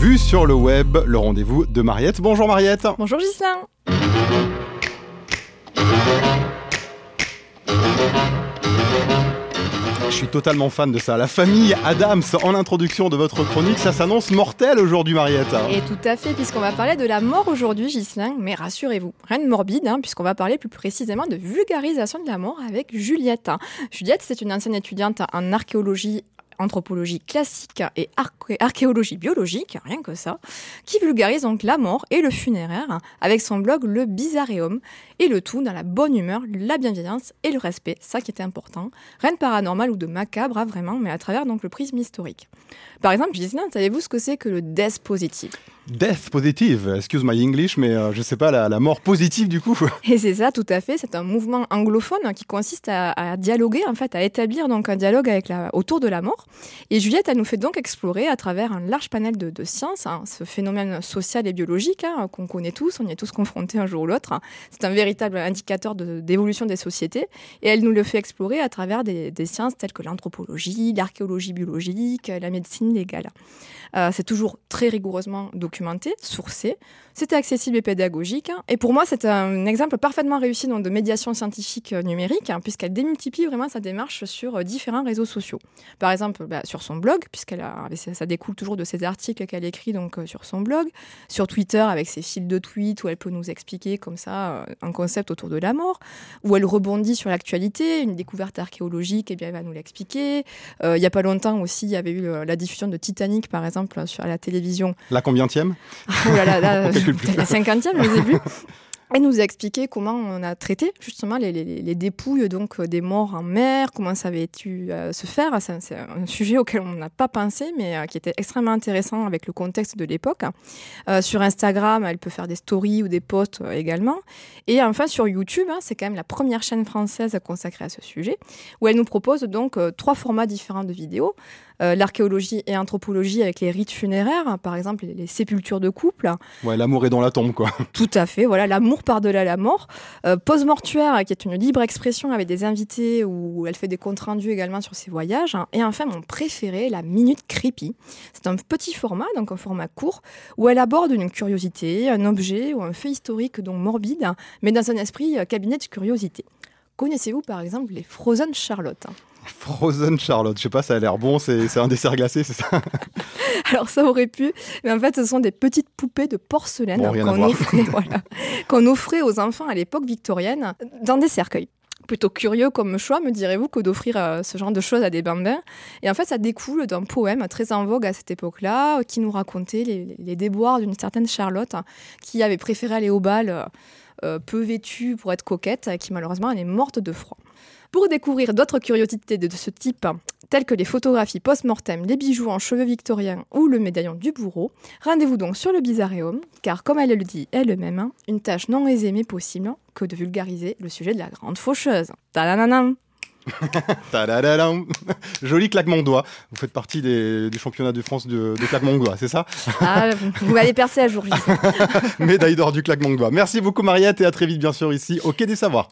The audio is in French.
Vue sur le web, le rendez-vous de Mariette. Bonjour Mariette. Bonjour Gislain. Je suis totalement fan de ça. La famille Adams en introduction de votre chronique, ça s'annonce mortel aujourd'hui Mariette. Et tout à fait, puisqu'on va parler de la mort aujourd'hui Gislain, mais rassurez-vous, rien de morbide, hein, puisqu'on va parler plus précisément de vulgarisation de la mort avec Juliette. Juliette, c'est une ancienne étudiante en archéologie anthropologie classique et archéologie biologique, rien que ça, qui vulgarise donc la mort et le funéraire avec son blog Le Bizarreum, et le tout dans la bonne humeur, la bienveillance et le respect, ça qui était important. Rien de paranormal ou de macabre, vraiment, mais à travers donc le prisme historique. Par exemple, Gislain, savez-vous ce que c'est que le death positive? Death positive, excuse my English, mais euh, je sais pas, la, mort positive du coup. Et c'est ça, tout à fait. C'est un mouvement anglophone qui consiste à, dialoguer, en fait, à établir donc un dialogue avec la, autour de la mort. Et Juliette, elle nous fait donc explorer à travers un large panel de, sciences hein, ce phénomène social et biologique hein, qu'on connaît tous, on y est tous confrontés un jour ou l'autre. C'est un véritable indicateur d'évolution des sociétés. Et elle nous le fait explorer à travers des, sciences telles que l'anthropologie, l'archéologie biologique, la médecine légale. Euh, c'est toujours très rigoureusement documenté, sourcé. C'était accessible et pédagogique. Hein. Et pour moi, c'est un exemple parfaitement réussi de médiation scientifique euh, numérique, puisqu'elle démultiplie vraiment sa démarche sur euh, différents réseaux sociaux. Par exemple, bah, sur son blog, puisqu'elle ça découle toujours de ses articles qu'elle écrit donc sur son blog, sur Twitter avec ses fils de tweets où elle peut nous expliquer comme ça un concept autour de la mort, où elle rebondit sur l'actualité, une découverte archéologique, et bien elle va nous l'expliquer. il n'y a pas longtemps aussi, il y avait eu la diffusion de Titanic, par exemple sur la télévision. La combienième? Oh là là, là la cinquantième au début. Elle nous a expliqué comment on a traité justement les, dépouilles donc euh, des morts en mer, comment ça avait dû euh, se faire. C'est un sujet auquel on n'a pas pensé, mais euh, qui était extrêmement intéressant avec le contexte de l'époque. sur Instagram, elle peut faire des stories ou des posts également. Et enfin sur YouTube, hein, c'est quand même la première chaîne française consacrée à ce sujet, où elle nous propose donc trois formats différents de vidéos. Euh, l'archéologie et anthropologie avec les rites funéraires, par exemple les, sépultures de couple. Ouais, l'amour est dans la tombe, quoi. Tout à fait, voilà, l'amour par-delà la mort. Euh, Pose mortuaire, qui est une libre expression avec des invités où elle fait des comptes rendus également sur ses voyages. Et enfin, mon préféré, la minute creepy. C'est un petit format, donc un format court, où elle aborde une curiosité, un objet ou un fait historique, donc morbide, mais dans un esprit euh, cabinet de curiosité. Connaissez-vous par exemple les Frozen Charlotte Frozen Charlotte, je sais pas, ça a l'air bon, c'est un dessert glacé, c'est ça? Alors ça aurait pu, mais en fait ce sont des petites poupées de porcelaine qu'on offrait, aux enfants à l'époque victorienne dans des cercueils plutôt curieux comme choix, me direz-vous, que d'offrir euh, ce genre de choses à des bambins. Et en fait, ça découle d'un poème très en vogue à cette époque-là, qui nous racontait les, déboires d'une certaine Charlotte qui avait préféré aller au bal euh, peu vêtue pour être coquette, qui malheureusement elle est morte de froid. Pour découvrir d'autres curiosités de ce type, telles que les photographies post-mortem, les bijoux en cheveux victoriens ou le médaillon du bourreau, rendez-vous donc sur le Bizarreum, car comme elle le dit elle-même, une tâche non aisée mais possible que de vulgariser le sujet de la grande faucheuse. Tadananam Joli claquement de doigts. Vous faites partie du championnat de France de, claquement de doigts, c'est ça? Ah, Vous m'avez percé à jour. Médaille d'or du claquement de doigts. Merci beaucoup Mariette et à très vite bien sûr ici au Quai des Savoirs.